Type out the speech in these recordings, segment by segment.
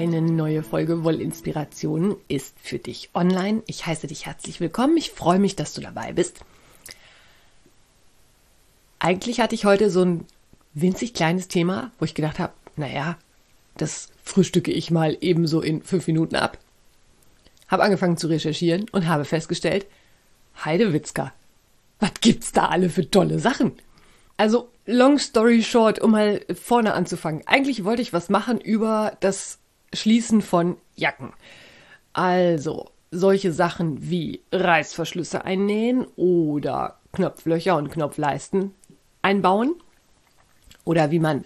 Eine neue Folge Wollinspirationen ist für dich online. Ich heiße dich herzlich willkommen. Ich freue mich, dass du dabei bist. Eigentlich hatte ich heute so ein winzig kleines Thema, wo ich gedacht habe, naja, das frühstücke ich mal ebenso in fünf Minuten ab. Habe angefangen zu recherchieren und habe festgestellt, Heidewitzka, was gibt's da alle für tolle Sachen? Also, long story short, um mal vorne anzufangen. Eigentlich wollte ich was machen über das Schließen von Jacken. Also solche Sachen wie Reißverschlüsse einnähen oder Knopflöcher und Knopfleisten einbauen oder wie man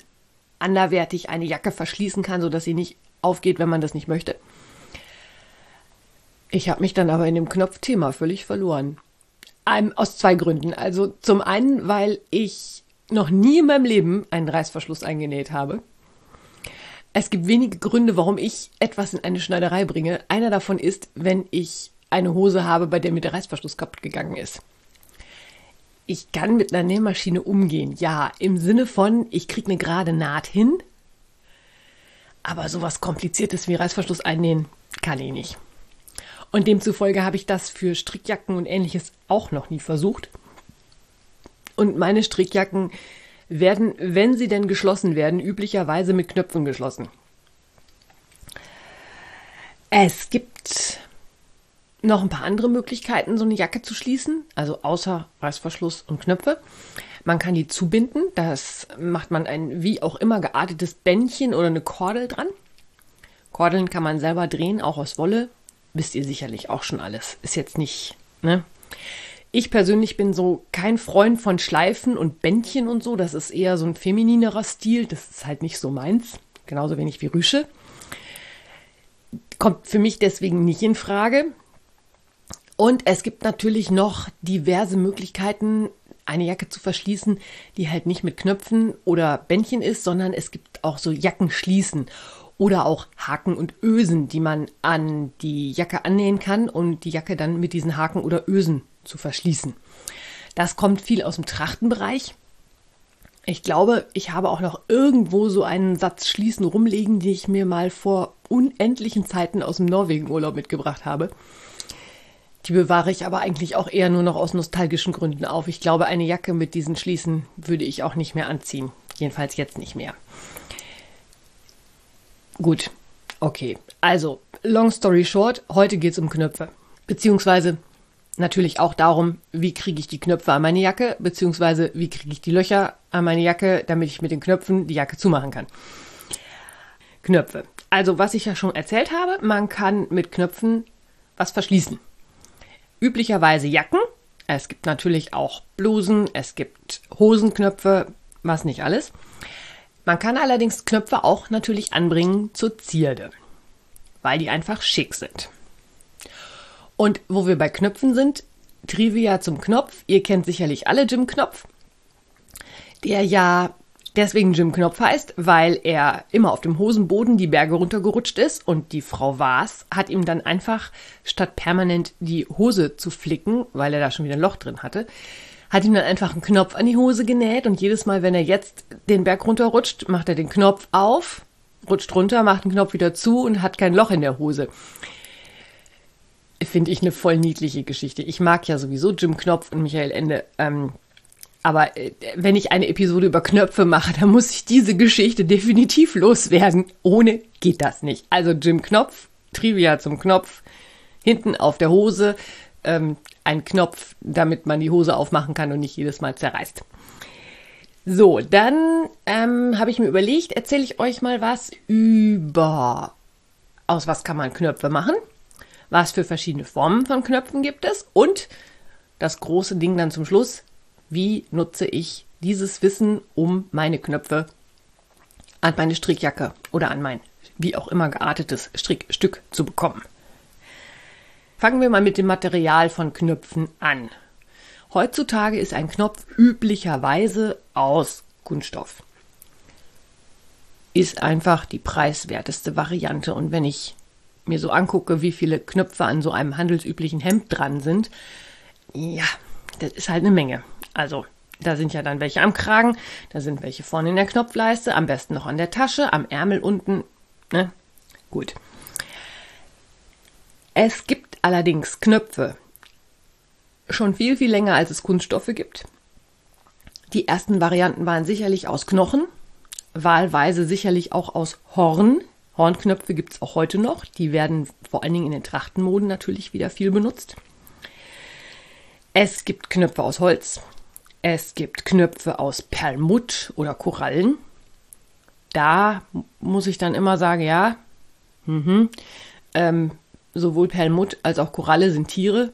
anderwertig eine Jacke verschließen kann, sodass sie nicht aufgeht, wenn man das nicht möchte. Ich habe mich dann aber in dem Knopfthema völlig verloren. Ähm, aus zwei Gründen. Also zum einen, weil ich noch nie in meinem Leben einen Reißverschluss eingenäht habe. Es gibt wenige Gründe, warum ich etwas in eine Schneiderei bringe. Einer davon ist, wenn ich eine Hose habe, bei der mir der Reißverschluss kaputt gegangen ist. Ich kann mit einer Nähmaschine umgehen. Ja, im Sinne von, ich kriege eine gerade Naht hin. Aber sowas Kompliziertes wie Reißverschluss einnähen kann ich nicht. Und demzufolge habe ich das für Strickjacken und ähnliches auch noch nie versucht. Und meine Strickjacken werden, wenn sie denn geschlossen werden, üblicherweise mit Knöpfen geschlossen. Es gibt noch ein paar andere Möglichkeiten, so eine Jacke zu schließen, also außer Reißverschluss und Knöpfe. Man kann die zubinden, das macht man ein wie auch immer geartetes Bändchen oder eine Kordel dran. Kordeln kann man selber drehen, auch aus Wolle. Wisst ihr sicherlich auch schon alles. Ist jetzt nicht, ne? Ich persönlich bin so kein Freund von Schleifen und Bändchen und so. Das ist eher so ein femininerer Stil. Das ist halt nicht so meins. Genauso wenig wie Rüsche. Kommt für mich deswegen nicht in Frage. Und es gibt natürlich noch diverse Möglichkeiten, eine Jacke zu verschließen, die halt nicht mit Knöpfen oder Bändchen ist, sondern es gibt auch so Jackenschließen oder auch Haken und Ösen, die man an die Jacke annähen kann und die Jacke dann mit diesen Haken oder Ösen zu verschließen. Das kommt viel aus dem Trachtenbereich. Ich glaube, ich habe auch noch irgendwo so einen Satz Schließen rumliegen, die ich mir mal vor unendlichen Zeiten aus dem Norwegen-Urlaub mitgebracht habe. Die bewahre ich aber eigentlich auch eher nur noch aus nostalgischen Gründen auf. Ich glaube, eine Jacke mit diesen Schließen würde ich auch nicht mehr anziehen. Jedenfalls jetzt nicht mehr. Gut, okay. Also, long story short, heute geht es um Knöpfe. Beziehungsweise natürlich auch darum, wie kriege ich die Knöpfe an meine Jacke, beziehungsweise wie kriege ich die Löcher an meine Jacke, damit ich mit den Knöpfen die Jacke zumachen kann. Knöpfe. Also, was ich ja schon erzählt habe, man kann mit Knöpfen was verschließen. Üblicherweise Jacken. Es gibt natürlich auch Blusen, es gibt Hosenknöpfe, was nicht alles. Man kann allerdings Knöpfe auch natürlich anbringen zur Zierde, weil die einfach schick sind. Und wo wir bei Knöpfen sind, Trivia zum Knopf. Ihr kennt sicherlich alle Jim Knopf, der ja deswegen Jim Knopf heißt, weil er immer auf dem Hosenboden die Berge runtergerutscht ist und die Frau Waas hat ihm dann einfach, statt permanent die Hose zu flicken, weil er da schon wieder ein Loch drin hatte, hat ihm dann einfach einen Knopf an die Hose genäht und jedes Mal, wenn er jetzt den Berg runterrutscht, macht er den Knopf auf, rutscht runter, macht den Knopf wieder zu und hat kein Loch in der Hose finde ich eine voll niedliche Geschichte. Ich mag ja sowieso Jim Knopf und Michael Ende. Ähm, aber äh, wenn ich eine Episode über Knöpfe mache, dann muss ich diese Geschichte definitiv loswerden. Ohne geht das nicht. Also Jim Knopf, Trivia zum Knopf, hinten auf der Hose ähm, ein Knopf, damit man die Hose aufmachen kann und nicht jedes Mal zerreißt. So, dann ähm, habe ich mir überlegt, erzähle ich euch mal was über aus was kann man Knöpfe machen was für verschiedene Formen von Knöpfen gibt es und das große Ding dann zum Schluss, wie nutze ich dieses Wissen, um meine Knöpfe an meine Strickjacke oder an mein wie auch immer geartetes Strickstück zu bekommen. fangen wir mal mit dem Material von Knöpfen an. Heutzutage ist ein Knopf üblicherweise aus Kunststoff. Ist einfach die preiswerteste Variante. Und wenn ich mir so angucke, wie viele Knöpfe an so einem handelsüblichen Hemd dran sind, ja, das ist halt eine Menge. Also, da sind ja dann welche am Kragen, da sind welche vorne in der Knopfleiste, am besten noch an der Tasche, am Ärmel unten. Ne? Gut. Es gibt allerdings Knöpfe, schon viel, viel länger, als es Kunststoffe gibt. Die ersten Varianten waren sicherlich aus Knochen, wahlweise sicherlich auch aus Horn. Hornknöpfe gibt es auch heute noch. Die werden vor allen Dingen in den Trachtenmoden natürlich wieder viel benutzt. Es gibt Knöpfe aus Holz. Es gibt Knöpfe aus Perlmutt oder Korallen. Da muss ich dann immer sagen, ja, mh, ähm, sowohl Perlmutt als auch Koralle sind Tiere.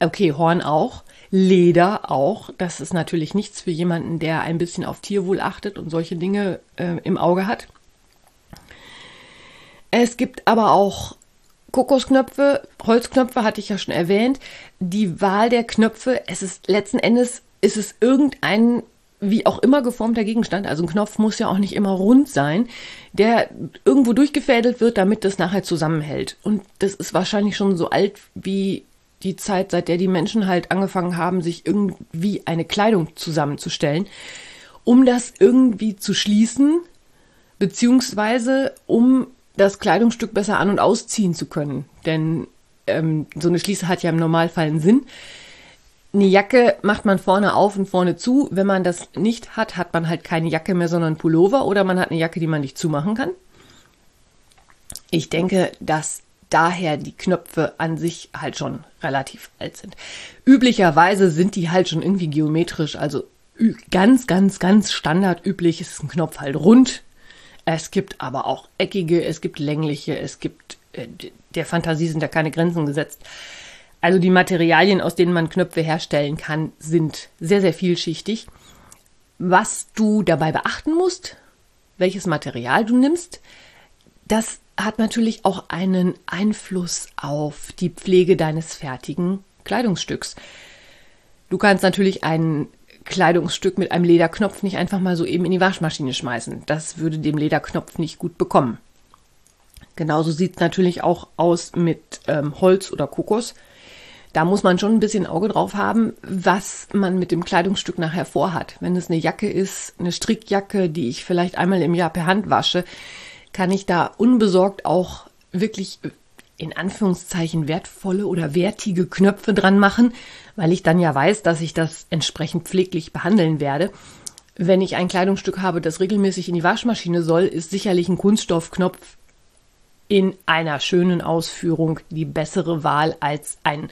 Okay, Horn auch. Leder auch. Das ist natürlich nichts für jemanden, der ein bisschen auf Tierwohl achtet und solche Dinge äh, im Auge hat. Es gibt aber auch Kokosknöpfe, Holzknöpfe hatte ich ja schon erwähnt. Die Wahl der Knöpfe, es ist letzten Endes ist es irgendein wie auch immer geformter Gegenstand, also ein Knopf muss ja auch nicht immer rund sein, der irgendwo durchgefädelt wird, damit das nachher zusammenhält. Und das ist wahrscheinlich schon so alt wie die Zeit, seit der die Menschen halt angefangen haben, sich irgendwie eine Kleidung zusammenzustellen, um das irgendwie zu schließen, beziehungsweise um das Kleidungsstück besser an- und ausziehen zu können. Denn ähm, so eine Schließe hat ja im Normalfall einen Sinn. Eine Jacke macht man vorne auf und vorne zu. Wenn man das nicht hat, hat man halt keine Jacke mehr, sondern Pullover oder man hat eine Jacke, die man nicht zumachen kann. Ich denke, dass daher die Knöpfe an sich halt schon relativ alt sind. Üblicherweise sind die halt schon irgendwie geometrisch, also ganz, ganz, ganz standardüblich ist ein Knopf halt rund. Es gibt aber auch eckige, es gibt längliche, es gibt, äh, der Fantasie sind da keine Grenzen gesetzt. Also die Materialien, aus denen man Knöpfe herstellen kann, sind sehr, sehr vielschichtig. Was du dabei beachten musst, welches Material du nimmst, das hat natürlich auch einen Einfluss auf die Pflege deines fertigen Kleidungsstücks. Du kannst natürlich ein Kleidungsstück mit einem Lederknopf nicht einfach mal so eben in die Waschmaschine schmeißen. Das würde dem Lederknopf nicht gut bekommen. Genauso sieht es natürlich auch aus mit ähm, Holz oder Kokos. Da muss man schon ein bisschen Auge drauf haben, was man mit dem Kleidungsstück nachher vorhat. Wenn es eine Jacke ist, eine Strickjacke, die ich vielleicht einmal im Jahr per Hand wasche, kann ich da unbesorgt auch wirklich in Anführungszeichen wertvolle oder wertige Knöpfe dran machen, weil ich dann ja weiß, dass ich das entsprechend pfleglich behandeln werde. Wenn ich ein Kleidungsstück habe, das regelmäßig in die Waschmaschine soll, ist sicherlich ein Kunststoffknopf in einer schönen Ausführung die bessere Wahl als ein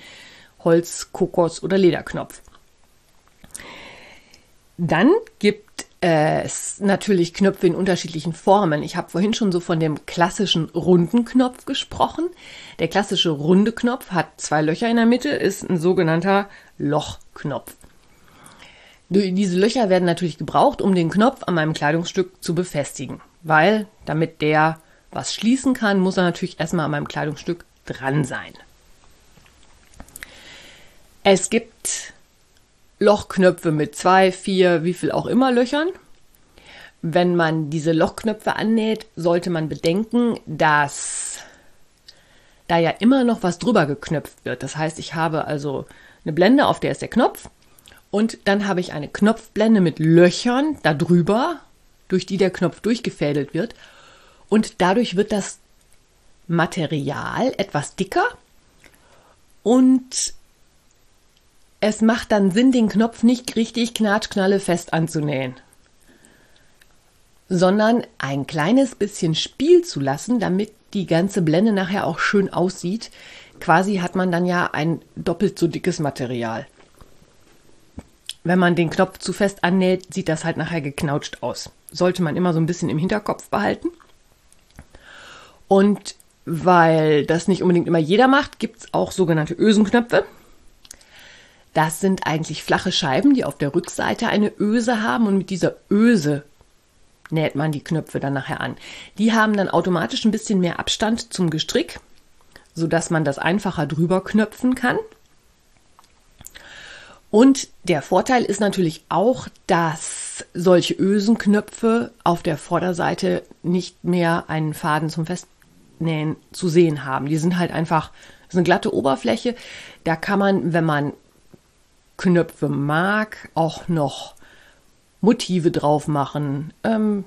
Holz, Kokos oder Lederknopf. Dann gibt es natürlich Knöpfe in unterschiedlichen Formen. Ich habe vorhin schon so von dem klassischen runden Knopf gesprochen. Der klassische runde Knopf hat zwei Löcher in der Mitte, ist ein sogenannter Lochknopf. Diese Löcher werden natürlich gebraucht, um den Knopf an meinem Kleidungsstück zu befestigen, weil damit der was schließen kann, muss er natürlich erstmal an meinem Kleidungsstück dran sein. Es gibt Lochknöpfe mit zwei, vier, wie viel auch immer Löchern. Wenn man diese Lochknöpfe annäht, sollte man bedenken, dass da ja immer noch was drüber geknöpft wird. Das heißt, ich habe also eine Blende, auf der ist der Knopf. Und dann habe ich eine Knopfblende mit Löchern darüber, durch die der Knopf durchgefädelt wird. Und dadurch wird das Material etwas dicker und es macht dann Sinn, den Knopf nicht richtig knatschknalle fest anzunähen, sondern ein kleines bisschen Spiel zu lassen, damit die ganze Blende nachher auch schön aussieht. Quasi hat man dann ja ein doppelt so dickes Material. Wenn man den Knopf zu fest annäht, sieht das halt nachher geknautscht aus. Sollte man immer so ein bisschen im Hinterkopf behalten. Und weil das nicht unbedingt immer jeder macht, gibt es auch sogenannte Ösenknöpfe. Das sind eigentlich flache Scheiben, die auf der Rückseite eine Öse haben und mit dieser Öse näht man die Knöpfe dann nachher an. Die haben dann automatisch ein bisschen mehr Abstand zum Gestrick, sodass man das einfacher drüber knöpfen kann. Und der Vorteil ist natürlich auch, dass solche Ösenknöpfe auf der Vorderseite nicht mehr einen Faden zum Festnähen zu sehen haben. Die sind halt einfach, ist eine glatte Oberfläche. Da kann man, wenn man Knöpfe mag, auch noch Motive drauf machen. Ähm,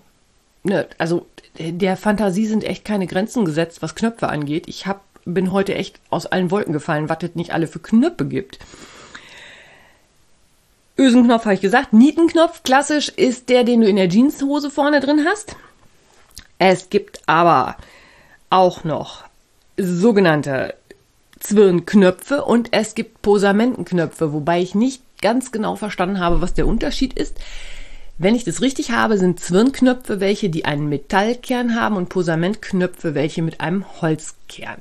ne, also der Fantasie sind echt keine Grenzen gesetzt, was Knöpfe angeht. Ich hab, bin heute echt aus allen Wolken gefallen, was es nicht alle für Knöpfe gibt. Ösenknopf habe ich gesagt. Nietenknopf, klassisch, ist der, den du in der Jeanshose vorne drin hast. Es gibt aber auch noch sogenannte Zwirnknöpfe und es gibt Posamentenknöpfe, wobei ich nicht ganz genau verstanden habe, was der Unterschied ist. Wenn ich das richtig habe, sind Zwirnknöpfe welche, die einen Metallkern haben und Posamentknöpfe welche mit einem Holzkern.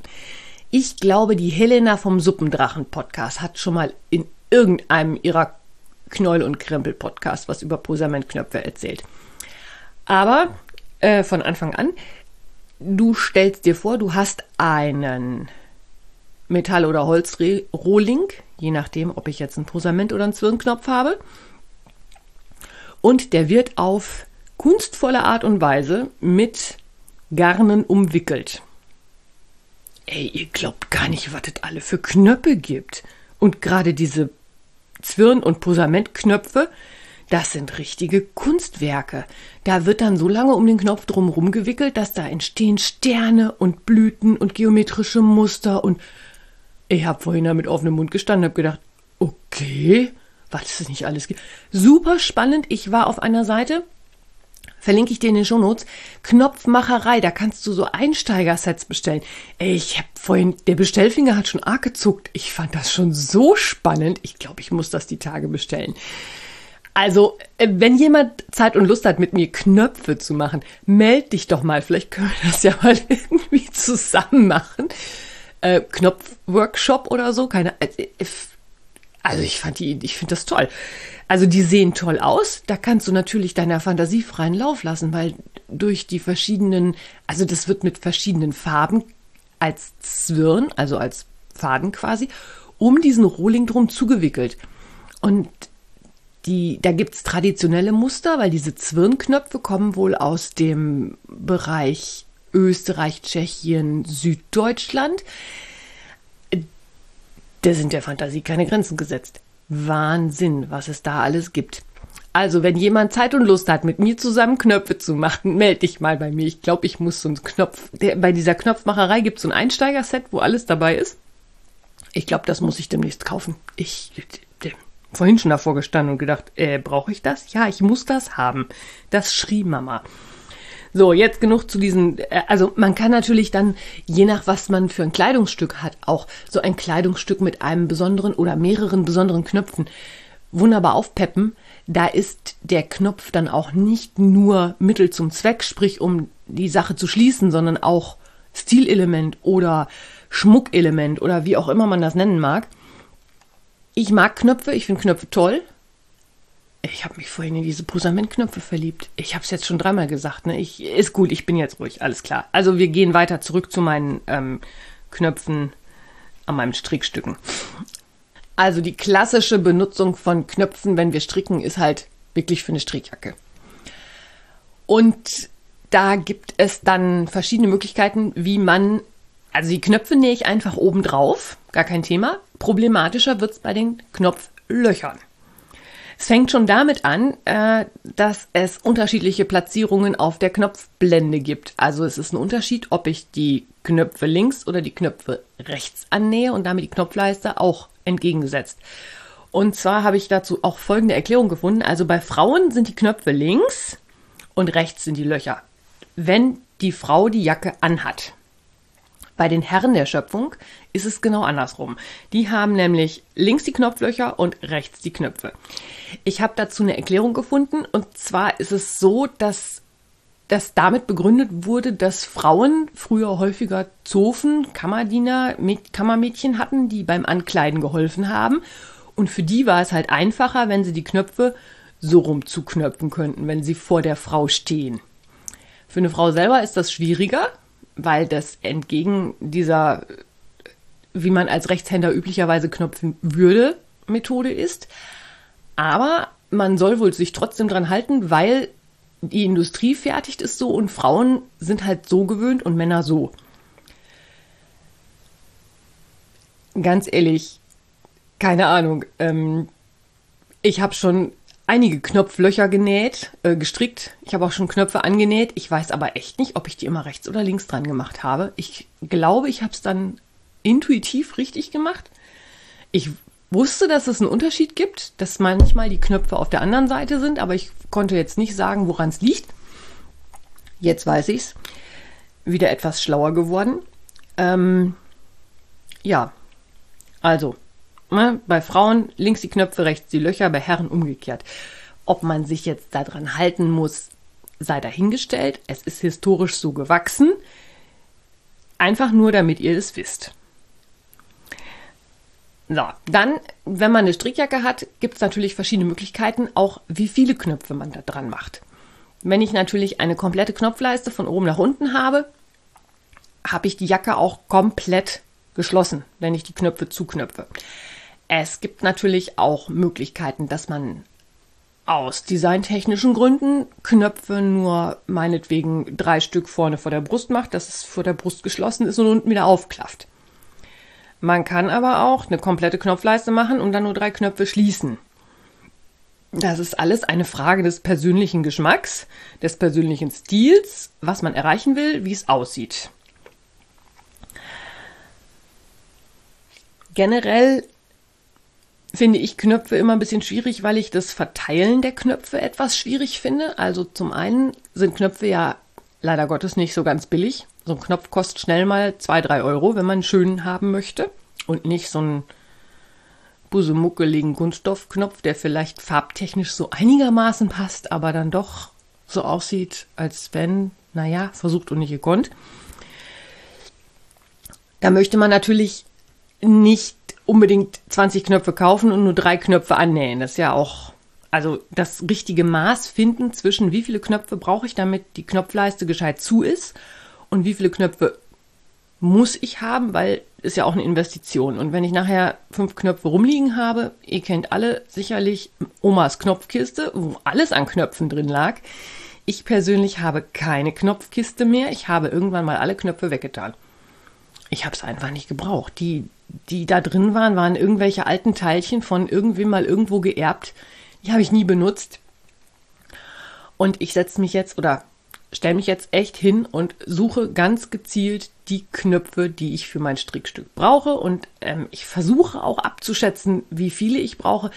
Ich glaube, die Helena vom Suppendrachen Podcast hat schon mal in irgendeinem ihrer Knoll- und Krempel-Podcast was über Posamentknöpfe erzählt. Aber äh, von Anfang an, du stellst dir vor, du hast einen Metall- oder Holzrohling, je nachdem, ob ich jetzt einen Posament oder einen Zwirnknopf habe. Und der wird auf kunstvolle Art und Weise mit Garnen umwickelt. Ey, ihr glaubt gar nicht, was es alle für Knöpfe gibt. Und gerade diese Zwirn- und Posamentknöpfe, das sind richtige Kunstwerke. Da wird dann so lange um den Knopf drumherum gewickelt, dass da entstehen Sterne und Blüten und geometrische Muster und ich habe vorhin da mit offenem Mund gestanden und habe gedacht, okay, was es nicht alles gibt. Super spannend. Ich war auf einer Seite, verlinke ich dir in den Shownotes, Knopfmacherei, da kannst du so Einsteigersets bestellen. Ey, ich habe vorhin, der Bestellfinger hat schon arg gezuckt. Ich fand das schon so spannend. Ich glaube, ich muss das die Tage bestellen. Also, äh, wenn jemand Zeit und Lust hat, mit mir Knöpfe zu machen, meld dich doch mal. Vielleicht können wir das ja mal irgendwie zusammen machen. Äh, Knopfworkshop oder so, keine. Äh, also ich fand die, ich finde das toll. Also die sehen toll aus. Da kannst du natürlich deiner Fantasie freien Lauf lassen, weil durch die verschiedenen, also das wird mit verschiedenen Farben als Zwirn, also als Faden quasi, um diesen Rohling drum zugewickelt. Und die, da gibt's traditionelle Muster, weil diese Zwirnknöpfe kommen wohl aus dem Bereich Österreich, Tschechien, Süddeutschland. Da sind der Fantasie keine Grenzen gesetzt. Wahnsinn, was es da alles gibt. Also, wenn jemand Zeit und Lust hat, mit mir zusammen Knöpfe zu machen, melde dich mal bei mir. Ich glaube, ich muss so einen Knopf. Der, bei dieser Knopfmacherei gibt es so ein Einsteigerset, wo alles dabei ist. Ich glaube, das muss ich demnächst kaufen. Ich der, vorhin schon davor gestanden und gedacht, äh, brauche ich das? Ja, ich muss das haben. Das schrie Mama. So, jetzt genug zu diesen, äh, also man kann natürlich dann, je nach was man für ein Kleidungsstück hat, auch so ein Kleidungsstück mit einem besonderen oder mehreren besonderen Knöpfen wunderbar aufpeppen. Da ist der Knopf dann auch nicht nur Mittel zum Zweck, sprich um die Sache zu schließen, sondern auch Stilelement oder Schmuckelement oder wie auch immer man das nennen mag. Ich mag Knöpfe, ich finde Knöpfe toll. Ich habe mich vorhin in diese Posamentknöpfe verliebt. Ich habe es jetzt schon dreimal gesagt. Ne? Ich, ist gut, ich bin jetzt ruhig, alles klar. Also wir gehen weiter zurück zu meinen ähm, Knöpfen an meinen Strickstücken. Also die klassische Benutzung von Knöpfen, wenn wir stricken, ist halt wirklich für eine Strickjacke. Und da gibt es dann verschiedene Möglichkeiten, wie man, also die Knöpfe nähe ich einfach oben drauf, gar kein Thema. Problematischer wird es bei den Knopflöchern. Es fängt schon damit an, äh, dass es unterschiedliche Platzierungen auf der Knopfblende gibt. Also es ist ein Unterschied, ob ich die Knöpfe links oder die Knöpfe rechts annähe und damit die Knopfleiste auch entgegengesetzt. Und zwar habe ich dazu auch folgende Erklärung gefunden. Also bei Frauen sind die Knöpfe links und rechts sind die Löcher. Wenn die Frau die Jacke anhat. Bei den Herren der Schöpfung ist es genau andersrum. Die haben nämlich links die Knopflöcher und rechts die Knöpfe. Ich habe dazu eine Erklärung gefunden und zwar ist es so, dass das damit begründet wurde, dass Frauen früher häufiger Zofen, Kammerdiener, Kammermädchen hatten, die beim Ankleiden geholfen haben. Und für die war es halt einfacher, wenn sie die Knöpfe so rum zuknöpfen könnten, wenn sie vor der Frau stehen. Für eine Frau selber ist das schwieriger, weil das entgegen dieser wie man als Rechtshänder üblicherweise knöpfen würde, Methode ist. Aber man soll wohl sich trotzdem dran halten, weil die Industrie fertigt es so und Frauen sind halt so gewöhnt und Männer so. Ganz ehrlich, keine Ahnung. Ähm, ich habe schon einige Knopflöcher genäht, äh, gestrickt. Ich habe auch schon Knöpfe angenäht. Ich weiß aber echt nicht, ob ich die immer rechts oder links dran gemacht habe. Ich glaube, ich habe es dann intuitiv richtig gemacht. Ich wusste, dass es einen Unterschied gibt, dass manchmal die Knöpfe auf der anderen Seite sind, aber ich konnte jetzt nicht sagen, woran es liegt. Jetzt weiß ich es. Wieder etwas schlauer geworden. Ähm, ja, also bei Frauen links die Knöpfe, rechts die Löcher, bei Herren umgekehrt. Ob man sich jetzt daran halten muss, sei dahingestellt. Es ist historisch so gewachsen. Einfach nur, damit ihr es wisst. So, dann, wenn man eine Strickjacke hat, gibt es natürlich verschiedene Möglichkeiten, auch wie viele Knöpfe man da dran macht. Wenn ich natürlich eine komplette Knopfleiste von oben nach unten habe, habe ich die Jacke auch komplett geschlossen, wenn ich die Knöpfe zuknöpfe. Es gibt natürlich auch Möglichkeiten, dass man aus designtechnischen Gründen Knöpfe nur meinetwegen drei Stück vorne vor der Brust macht, dass es vor der Brust geschlossen ist und unten wieder aufklafft. Man kann aber auch eine komplette Knopfleiste machen und dann nur drei Knöpfe schließen. Das ist alles eine Frage des persönlichen Geschmacks, des persönlichen Stils, was man erreichen will, wie es aussieht. Generell finde ich Knöpfe immer ein bisschen schwierig, weil ich das Verteilen der Knöpfe etwas schwierig finde. Also zum einen sind Knöpfe ja leider Gottes nicht so ganz billig. So ein Knopf kostet schnell mal zwei, drei Euro, wenn man einen schönen haben möchte. Und nicht so einen busemuckeligen Kunststoffknopf, der vielleicht farbtechnisch so einigermaßen passt, aber dann doch so aussieht, als wenn, naja, versucht und nicht gekonnt. Da möchte man natürlich nicht unbedingt 20 Knöpfe kaufen und nur drei Knöpfe annähen. Das ist ja auch also das richtige Maß finden zwischen wie viele Knöpfe brauche ich, damit die Knopfleiste gescheit zu ist und wie viele Knöpfe muss ich haben, weil ist ja auch eine Investition. Und wenn ich nachher fünf Knöpfe rumliegen habe, ihr kennt alle sicherlich Omas Knopfkiste, wo alles an Knöpfen drin lag. Ich persönlich habe keine Knopfkiste mehr. Ich habe irgendwann mal alle Knöpfe weggetan. Ich habe es einfach nicht gebraucht. Die, die da drin waren, waren irgendwelche alten Teilchen von irgendwem mal irgendwo geerbt die habe ich nie benutzt. Und ich setze mich jetzt oder stelle mich jetzt echt hin und suche ganz gezielt die Knöpfe, die ich für mein Strickstück brauche. Und ähm, ich versuche auch abzuschätzen, wie viele ich brauche.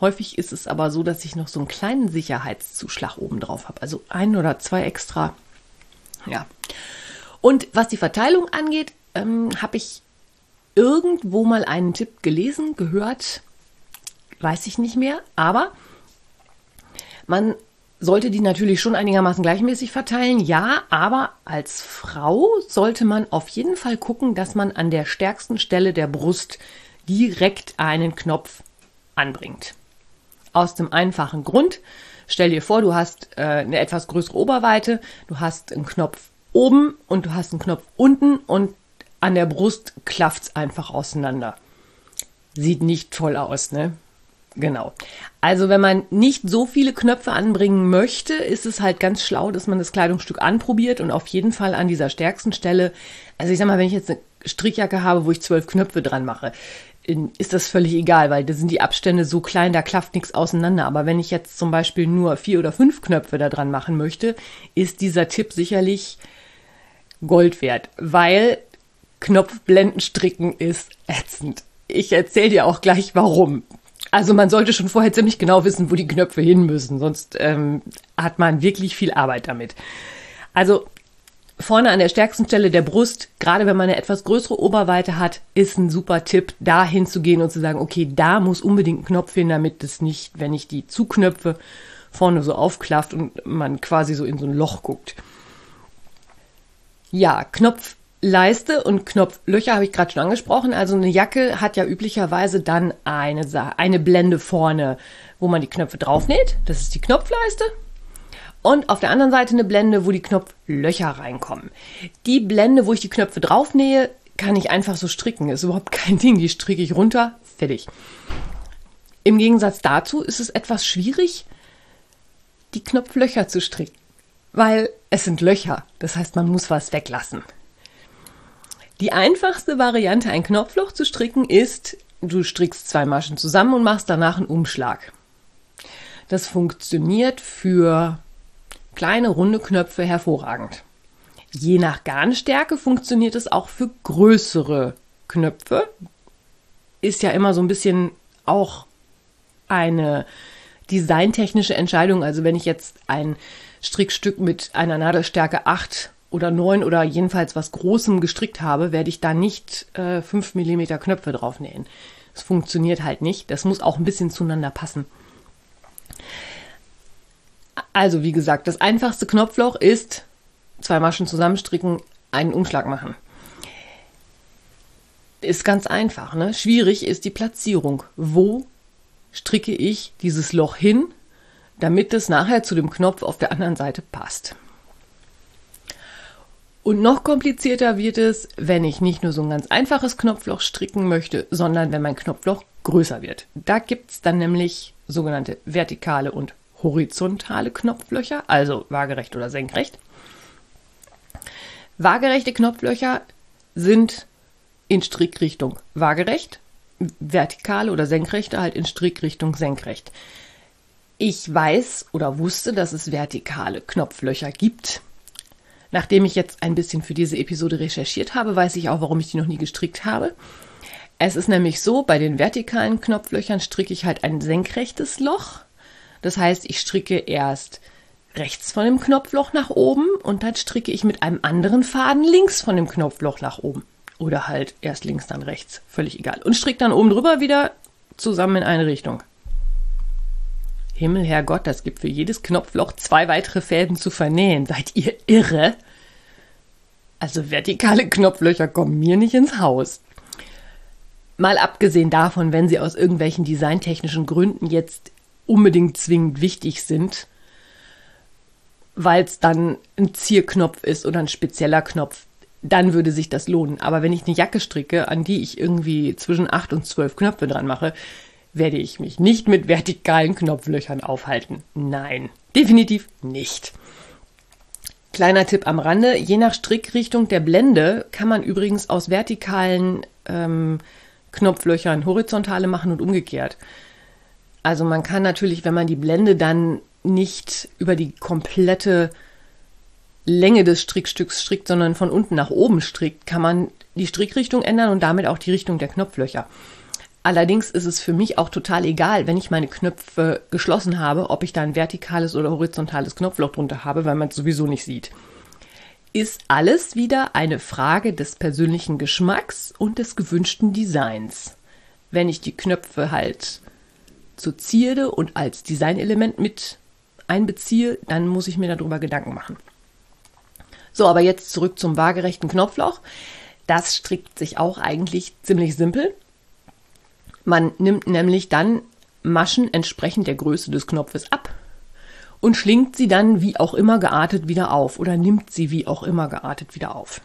Häufig ist es aber so, dass ich noch so einen kleinen Sicherheitszuschlag oben drauf habe. Also ein oder zwei extra. Ja. Und was die Verteilung angeht, ähm, habe ich irgendwo mal einen Tipp gelesen, gehört, weiß ich nicht mehr, aber man sollte die natürlich schon einigermaßen gleichmäßig verteilen, ja, aber als Frau sollte man auf jeden Fall gucken, dass man an der stärksten Stelle der Brust direkt einen Knopf anbringt. Aus dem einfachen Grund, stell dir vor, du hast äh, eine etwas größere Oberweite, du hast einen Knopf oben und du hast einen Knopf unten und an der Brust klafft's einfach auseinander. Sieht nicht toll aus, ne? Genau. Also wenn man nicht so viele Knöpfe anbringen möchte, ist es halt ganz schlau, dass man das Kleidungsstück anprobiert und auf jeden Fall an dieser stärksten Stelle, also ich sag mal, wenn ich jetzt eine Strickjacke habe, wo ich zwölf Knöpfe dran mache, ist das völlig egal, weil da sind die Abstände so klein, da klafft nichts auseinander. Aber wenn ich jetzt zum Beispiel nur vier oder fünf Knöpfe da dran machen möchte, ist dieser Tipp sicherlich Gold wert, weil Knopfblendenstricken ist ätzend. Ich erzähle dir auch gleich warum. Also man sollte schon vorher ziemlich genau wissen, wo die Knöpfe hin müssen, sonst ähm, hat man wirklich viel Arbeit damit. Also vorne an der stärksten Stelle der Brust, gerade wenn man eine etwas größere Oberweite hat, ist ein super Tipp, da hinzugehen und zu sagen, okay, da muss unbedingt ein Knopf hin, damit es nicht, wenn ich die zuknöpfe, vorne so aufklafft und man quasi so in so ein Loch guckt. Ja, Knopf Leiste und Knopflöcher habe ich gerade schon angesprochen. Also eine Jacke hat ja üblicherweise dann eine, eine Blende vorne, wo man die Knöpfe draufnäht. Das ist die Knopfleiste. Und auf der anderen Seite eine Blende, wo die Knopflöcher reinkommen. Die Blende, wo ich die Knöpfe draufnähe, kann ich einfach so stricken. Ist überhaupt kein Ding. Die stricke ich runter, fertig. Im Gegensatz dazu ist es etwas schwierig, die Knopflöcher zu stricken, weil es sind Löcher. Das heißt, man muss was weglassen. Die einfachste Variante, ein Knopfloch zu stricken, ist, du strickst zwei Maschen zusammen und machst danach einen Umschlag. Das funktioniert für kleine runde Knöpfe hervorragend. Je nach Garnstärke funktioniert es auch für größere Knöpfe. Ist ja immer so ein bisschen auch eine designtechnische Entscheidung. Also wenn ich jetzt ein Strickstück mit einer Nadelstärke 8 oder 9 oder jedenfalls was Großem gestrickt habe, werde ich da nicht äh, 5 mm Knöpfe drauf nähen. Das funktioniert halt nicht. Das muss auch ein bisschen zueinander passen. Also, wie gesagt, das einfachste Knopfloch ist zwei Maschen zusammenstricken, einen Umschlag machen. Ist ganz einfach, ne? Schwierig ist die Platzierung. Wo stricke ich dieses Loch hin, damit es nachher zu dem Knopf auf der anderen Seite passt? Und noch komplizierter wird es, wenn ich nicht nur so ein ganz einfaches Knopfloch stricken möchte, sondern wenn mein Knopfloch größer wird. Da gibt es dann nämlich sogenannte vertikale und horizontale Knopflöcher, also waagerecht oder senkrecht. Waagerechte Knopflöcher sind in Strickrichtung waagerecht, vertikale oder senkrechte halt in Strickrichtung senkrecht. Ich weiß oder wusste, dass es vertikale Knopflöcher gibt. Nachdem ich jetzt ein bisschen für diese Episode recherchiert habe, weiß ich auch, warum ich die noch nie gestrickt habe. Es ist nämlich so, bei den vertikalen Knopflöchern stricke ich halt ein senkrechtes Loch. Das heißt, ich stricke erst rechts von dem Knopfloch nach oben und dann stricke ich mit einem anderen Faden links von dem Knopfloch nach oben. Oder halt erst links, dann rechts. Völlig egal. Und stricke dann oben drüber wieder zusammen in eine Richtung. Himmel, Herrgott, das gibt für jedes Knopfloch zwei weitere Fäden zu vernähen. Seid ihr irre? Also vertikale Knopflöcher kommen mir nicht ins Haus. Mal abgesehen davon, wenn sie aus irgendwelchen designtechnischen Gründen jetzt unbedingt zwingend wichtig sind, weil es dann ein Zierknopf ist oder ein spezieller Knopf, dann würde sich das lohnen. Aber wenn ich eine Jacke stricke, an die ich irgendwie zwischen acht und zwölf Knöpfe dran mache, werde ich mich nicht mit vertikalen Knopflöchern aufhalten. Nein, definitiv nicht. Kleiner Tipp am Rande, je nach Strickrichtung der Blende kann man übrigens aus vertikalen ähm, Knopflöchern horizontale machen und umgekehrt. Also man kann natürlich, wenn man die Blende dann nicht über die komplette Länge des Strickstücks strickt, sondern von unten nach oben strickt, kann man die Strickrichtung ändern und damit auch die Richtung der Knopflöcher. Allerdings ist es für mich auch total egal, wenn ich meine Knöpfe geschlossen habe, ob ich da ein vertikales oder horizontales Knopfloch drunter habe, weil man es sowieso nicht sieht. Ist alles wieder eine Frage des persönlichen Geschmacks und des gewünschten Designs. Wenn ich die Knöpfe halt zur Zierde und als Designelement mit einbeziehe, dann muss ich mir darüber Gedanken machen. So, aber jetzt zurück zum waagerechten Knopfloch. Das strickt sich auch eigentlich ziemlich simpel. Man nimmt nämlich dann Maschen entsprechend der Größe des Knopfes ab und schlingt sie dann wie auch immer geartet wieder auf oder nimmt sie wie auch immer geartet wieder auf.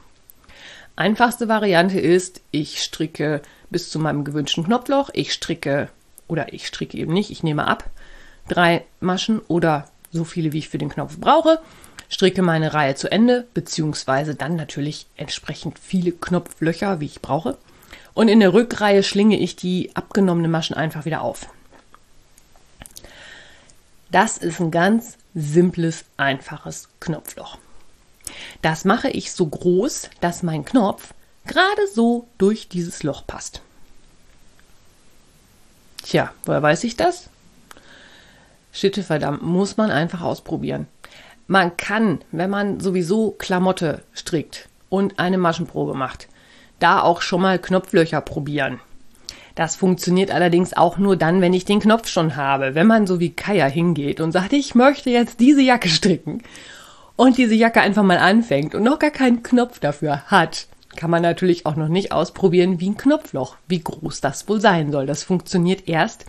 Einfachste Variante ist, ich stricke bis zu meinem gewünschten Knopfloch, ich stricke oder ich stricke eben nicht, ich nehme ab drei Maschen oder so viele, wie ich für den Knopf brauche, stricke meine Reihe zu Ende, beziehungsweise dann natürlich entsprechend viele Knopflöcher, wie ich brauche. Und in der Rückreihe schlinge ich die abgenommenen Maschen einfach wieder auf. Das ist ein ganz simples, einfaches Knopfloch. Das mache ich so groß, dass mein Knopf gerade so durch dieses Loch passt. Tja, woher weiß ich das? Schitte verdammt, muss man einfach ausprobieren. Man kann, wenn man sowieso Klamotte strickt und eine Maschenprobe macht, da auch schon mal Knopflöcher probieren. Das funktioniert allerdings auch nur dann, wenn ich den Knopf schon habe. Wenn man so wie Kaya hingeht und sagt, ich möchte jetzt diese Jacke stricken und diese Jacke einfach mal anfängt und noch gar keinen Knopf dafür hat, kann man natürlich auch noch nicht ausprobieren wie ein Knopfloch, wie groß das wohl sein soll. Das funktioniert erst,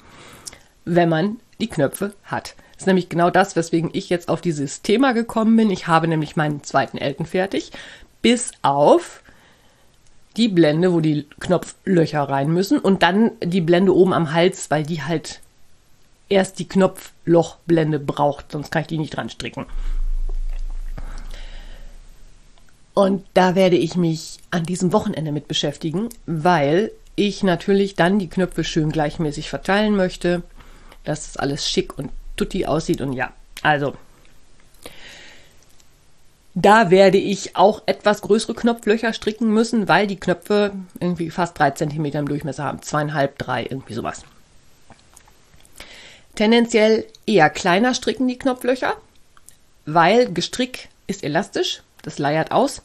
wenn man die Knöpfe hat. Das ist nämlich genau das, weswegen ich jetzt auf dieses Thema gekommen bin. Ich habe nämlich meinen zweiten Elten fertig, bis auf die Blende, wo die Knopflöcher rein müssen und dann die Blende oben am Hals, weil die halt erst die Knopflochblende braucht, sonst kann ich die nicht dran stricken. Und da werde ich mich an diesem Wochenende mit beschäftigen, weil ich natürlich dann die Knöpfe schön gleichmäßig verteilen möchte, dass es alles schick und tutti aussieht und ja, also da werde ich auch etwas größere Knopflöcher stricken müssen, weil die Knöpfe irgendwie fast drei Zentimeter im Durchmesser haben. Zweieinhalb, drei, irgendwie sowas. Tendenziell eher kleiner stricken die Knopflöcher, weil Gestrick ist elastisch, das leiert aus.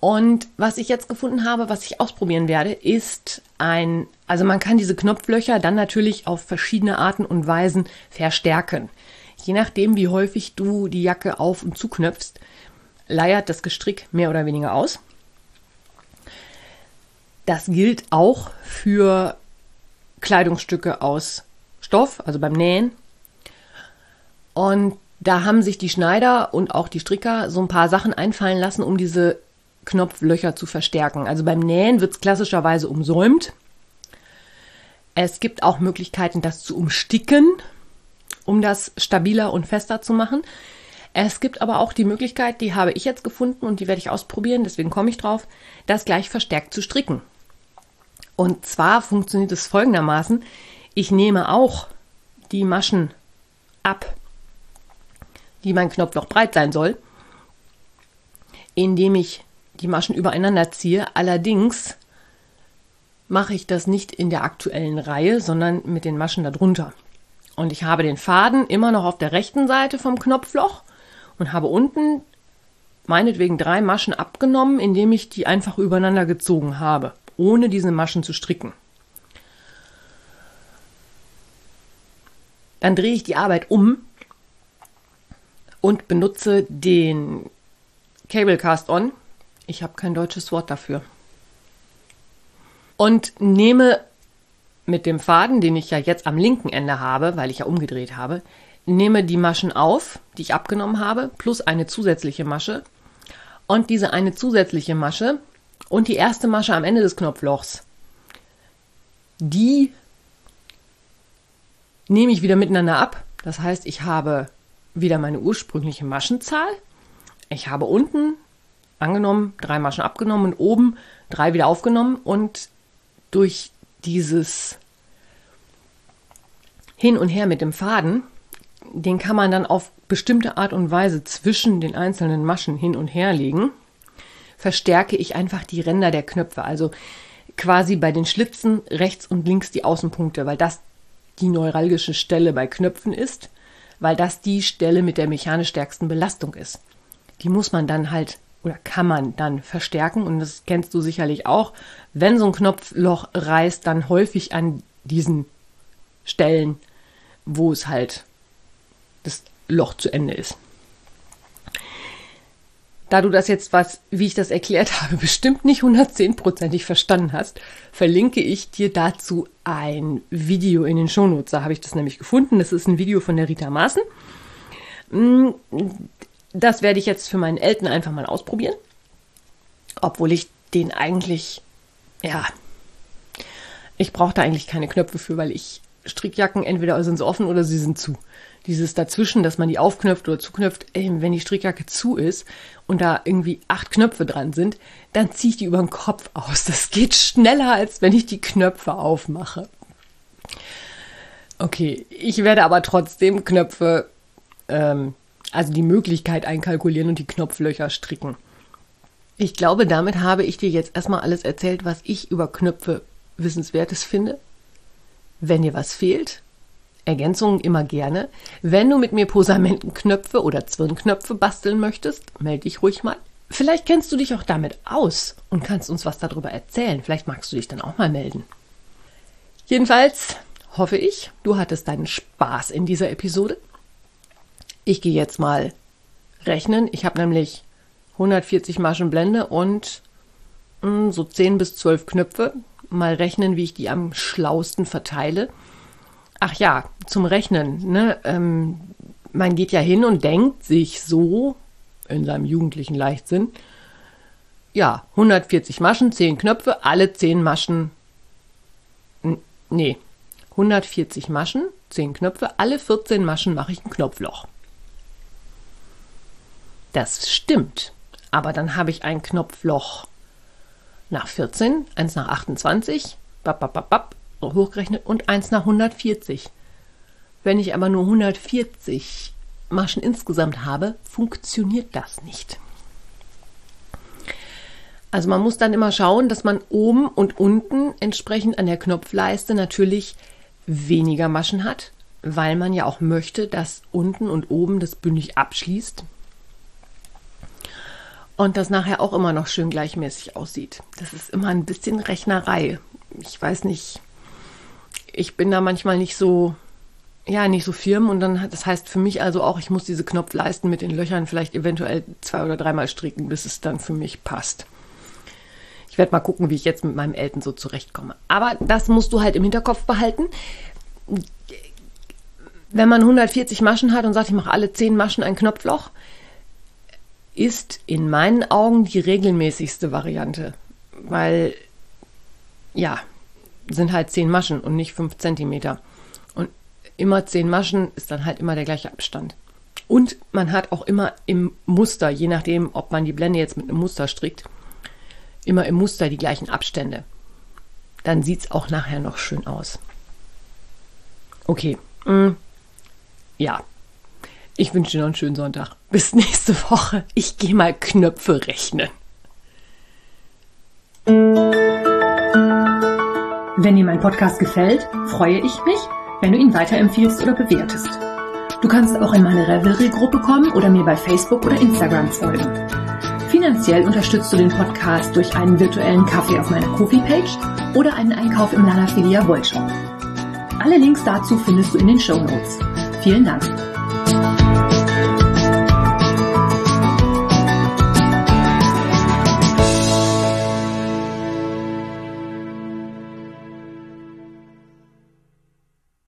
Und was ich jetzt gefunden habe, was ich ausprobieren werde, ist ein, also man kann diese Knopflöcher dann natürlich auf verschiedene Arten und Weisen verstärken. Je nachdem, wie häufig du die Jacke auf und zuknöpfst, leiert das Gestrick mehr oder weniger aus. Das gilt auch für Kleidungsstücke aus Stoff, also beim Nähen. Und da haben sich die Schneider und auch die Stricker so ein paar Sachen einfallen lassen, um diese Knopflöcher zu verstärken. Also beim Nähen wird es klassischerweise umsäumt. Es gibt auch Möglichkeiten, das zu umsticken um das stabiler und fester zu machen. Es gibt aber auch die Möglichkeit, die habe ich jetzt gefunden und die werde ich ausprobieren, deswegen komme ich drauf, das gleich verstärkt zu stricken. Und zwar funktioniert es folgendermaßen. Ich nehme auch die Maschen ab, die mein Knopfloch breit sein soll, indem ich die Maschen übereinander ziehe. Allerdings mache ich das nicht in der aktuellen Reihe, sondern mit den Maschen darunter. Und ich habe den Faden immer noch auf der rechten Seite vom Knopfloch und habe unten meinetwegen drei Maschen abgenommen, indem ich die einfach übereinander gezogen habe, ohne diese Maschen zu stricken. Dann drehe ich die Arbeit um und benutze den Cable Cast On. Ich habe kein deutsches Wort dafür. Und nehme mit dem Faden, den ich ja jetzt am linken Ende habe, weil ich ja umgedreht habe, nehme die Maschen auf, die ich abgenommen habe, plus eine zusätzliche Masche. Und diese eine zusätzliche Masche und die erste Masche am Ende des Knopflochs, die nehme ich wieder miteinander ab. Das heißt, ich habe wieder meine ursprüngliche Maschenzahl. Ich habe unten angenommen drei Maschen abgenommen und oben drei wieder aufgenommen und durch dieses Hin und Her mit dem Faden, den kann man dann auf bestimmte Art und Weise zwischen den einzelnen Maschen hin und her legen, verstärke ich einfach die Ränder der Knöpfe, also quasi bei den Schlitzen rechts und links die Außenpunkte, weil das die neuralgische Stelle bei Knöpfen ist, weil das die Stelle mit der mechanisch stärksten Belastung ist. Die muss man dann halt oder kann man dann verstärken und das kennst du sicherlich auch. Wenn so ein Knopfloch reißt, dann häufig an diesen Stellen, wo es halt das Loch zu Ende ist. Da du das jetzt, was, wie ich das erklärt habe, bestimmt nicht 110%ig verstanden hast, verlinke ich dir dazu ein Video in den Shownotes. Da habe ich das nämlich gefunden. Das ist ein Video von der Rita Maaßen. Das werde ich jetzt für meinen Eltern einfach mal ausprobieren. Obwohl ich den eigentlich, ja, ich brauche da eigentlich keine Knöpfe für, weil ich Strickjacken entweder sind sie offen oder sie sind zu. Dieses dazwischen, dass man die aufknöpft oder zuknöpft, ey, wenn die Strickjacke zu ist und da irgendwie acht Knöpfe dran sind, dann ziehe ich die über den Kopf aus. Das geht schneller, als wenn ich die Knöpfe aufmache. Okay, ich werde aber trotzdem Knöpfe ähm, also die Möglichkeit einkalkulieren und die Knopflöcher stricken. Ich glaube, damit habe ich dir jetzt erstmal alles erzählt, was ich über Knöpfe Wissenswertes finde. Wenn dir was fehlt, Ergänzungen immer gerne. Wenn du mit mir Posamentenknöpfe oder Zwirnknöpfe basteln möchtest, melde dich ruhig mal. Vielleicht kennst du dich auch damit aus und kannst uns was darüber erzählen. Vielleicht magst du dich dann auch mal melden. Jedenfalls hoffe ich, du hattest deinen Spaß in dieser Episode ich gehe jetzt mal rechnen. Ich habe nämlich 140 Maschen Blende und mh, hm, so 10 bis 12 Knöpfe. Mal rechnen, wie ich die am schlausten verteile. Ach ja, zum Rechnen. Ne? Ähm, man geht ja hin und denkt sich so in seinem jugendlichen Leichtsinn, ja, 140 Maschen, 10 Knöpfe, alle 10 Maschen. Nee, 140 Maschen, 10 Knöpfe, alle 14 Maschen mache ich ein Knopfloch. Das stimmt, aber dann habe ich ein Knopfloch nach 14, eins nach 28, bap, bap, bap, bap, hochgerechnet und eins nach 140. Wenn ich aber nur 140 Maschen insgesamt habe, funktioniert das nicht. Also man muss dann immer schauen, dass man oben und unten entsprechend an der Knopfleiste natürlich weniger Maschen hat, weil man ja auch möchte, dass unten und oben das bündig abschließt und das nachher auch immer noch schön gleichmäßig aussieht. Das ist immer ein bisschen Rechnerei. Ich weiß nicht, ich bin da manchmal nicht so, ja, nicht so firm und dann, das heißt für mich also auch, ich muss diese Knopfleisten mit den Löchern vielleicht eventuell zwei oder dreimal stricken, bis es dann für mich passt. Ich werde mal gucken, wie ich jetzt mit meinem Elten so zurechtkomme. Aber das musst du halt im Hinterkopf behalten. Wenn man 140 Maschen hat und sagt, ich mache alle 10 Maschen ein Knopfloch, ist in meinen Augen die regelmäßigste Variante, weil ja, sind halt 10 Maschen und nicht 5 Zentimeter. Und immer 10 Maschen ist dann halt immer der gleiche Abstand. Und man hat auch immer im Muster, je nachdem, ob man die Blende jetzt mit einem Muster strickt, immer im Muster die gleichen Abstände. Dann sieht es auch nachher noch schön aus. Okay. Mm. Ja, ich wünsche dir noch einen schönen Sonntag. Bis nächste Woche. Ich gehe mal Knöpfe rechnen. Wenn dir mein Podcast gefällt, freue ich mich, wenn du ihn weiterempfiehlst oder bewertest. Du kannst auch in meine Revelry-Gruppe kommen oder mir bei Facebook oder Instagram folgen. Finanziell unterstützt du den Podcast durch einen virtuellen Kaffee auf meiner Kofi-Page oder einen Einkauf im Lanafilia Wollshop. Alle Links dazu findest du in den Show Notes. Vielen Dank.